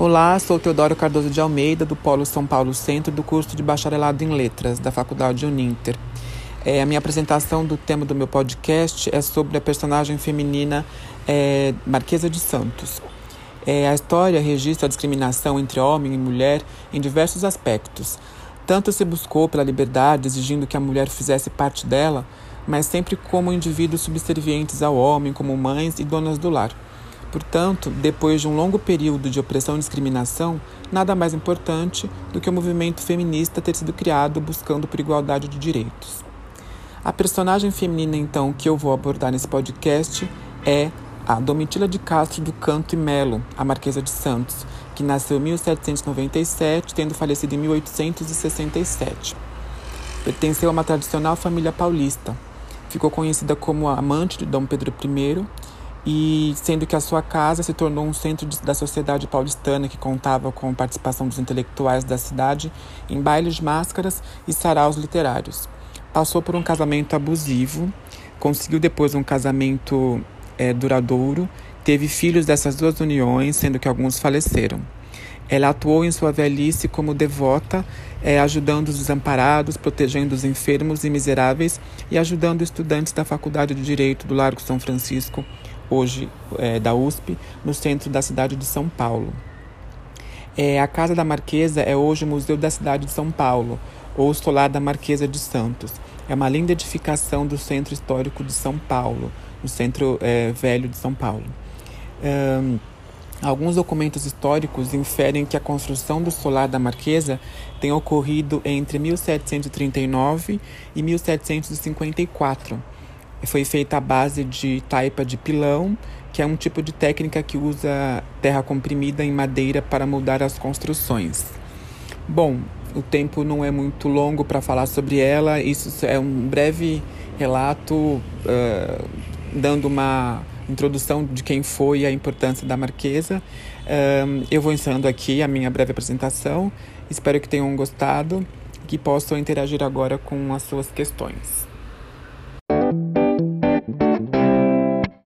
Olá, sou Teodoro Cardoso de Almeida, do Polo São Paulo Centro, do curso de Bacharelado em Letras, da Faculdade Uninter. É, a minha apresentação do tema do meu podcast é sobre a personagem feminina é, Marquesa de Santos. É, a história registra a discriminação entre homem e mulher em diversos aspectos. Tanto se buscou pela liberdade, exigindo que a mulher fizesse parte dela, mas sempre como indivíduos subservientes ao homem, como mães e donas do lar. Portanto, depois de um longo período de opressão e discriminação, nada mais importante do que o movimento feminista ter sido criado buscando por igualdade de direitos. A personagem feminina, então, que eu vou abordar nesse podcast é a Domitila de Castro do Canto e Melo, a Marquesa de Santos, que nasceu em 1797, tendo falecido em 1867. Pertenceu a uma tradicional família paulista. Ficou conhecida como amante de Dom Pedro I e sendo que a sua casa se tornou um centro de, da sociedade paulistana que contava com a participação dos intelectuais da cidade em bailes de máscaras e saraus literários. Passou por um casamento abusivo, conseguiu depois um casamento é, duradouro, teve filhos dessas duas uniões, sendo que alguns faleceram. Ela atuou em sua velhice como devota, é, ajudando os desamparados, protegendo os enfermos e miseráveis e ajudando estudantes da Faculdade de Direito do Largo São Francisco hoje é, da USP, no centro da cidade de São Paulo. É, a Casa da Marquesa é hoje o Museu da cidade de São Paulo, ou Solar da Marquesa de Santos. É uma linda edificação do Centro Histórico de São Paulo, no Centro é, Velho de São Paulo. Alguns documentos históricos inferem que a construção do solar da Marquesa tenha ocorrido entre 1739 e 1754 foi feita à base de taipa de pilão, que é um tipo de técnica que usa terra comprimida em madeira para moldar as construções. Bom, o tempo não é muito longo para falar sobre ela, isso é um breve relato uh, dando uma introdução de quem foi e a importância da Marquesa. Uh, eu vou encerrando aqui a minha breve apresentação. Espero que tenham gostado e que possam interagir agora com as suas questões.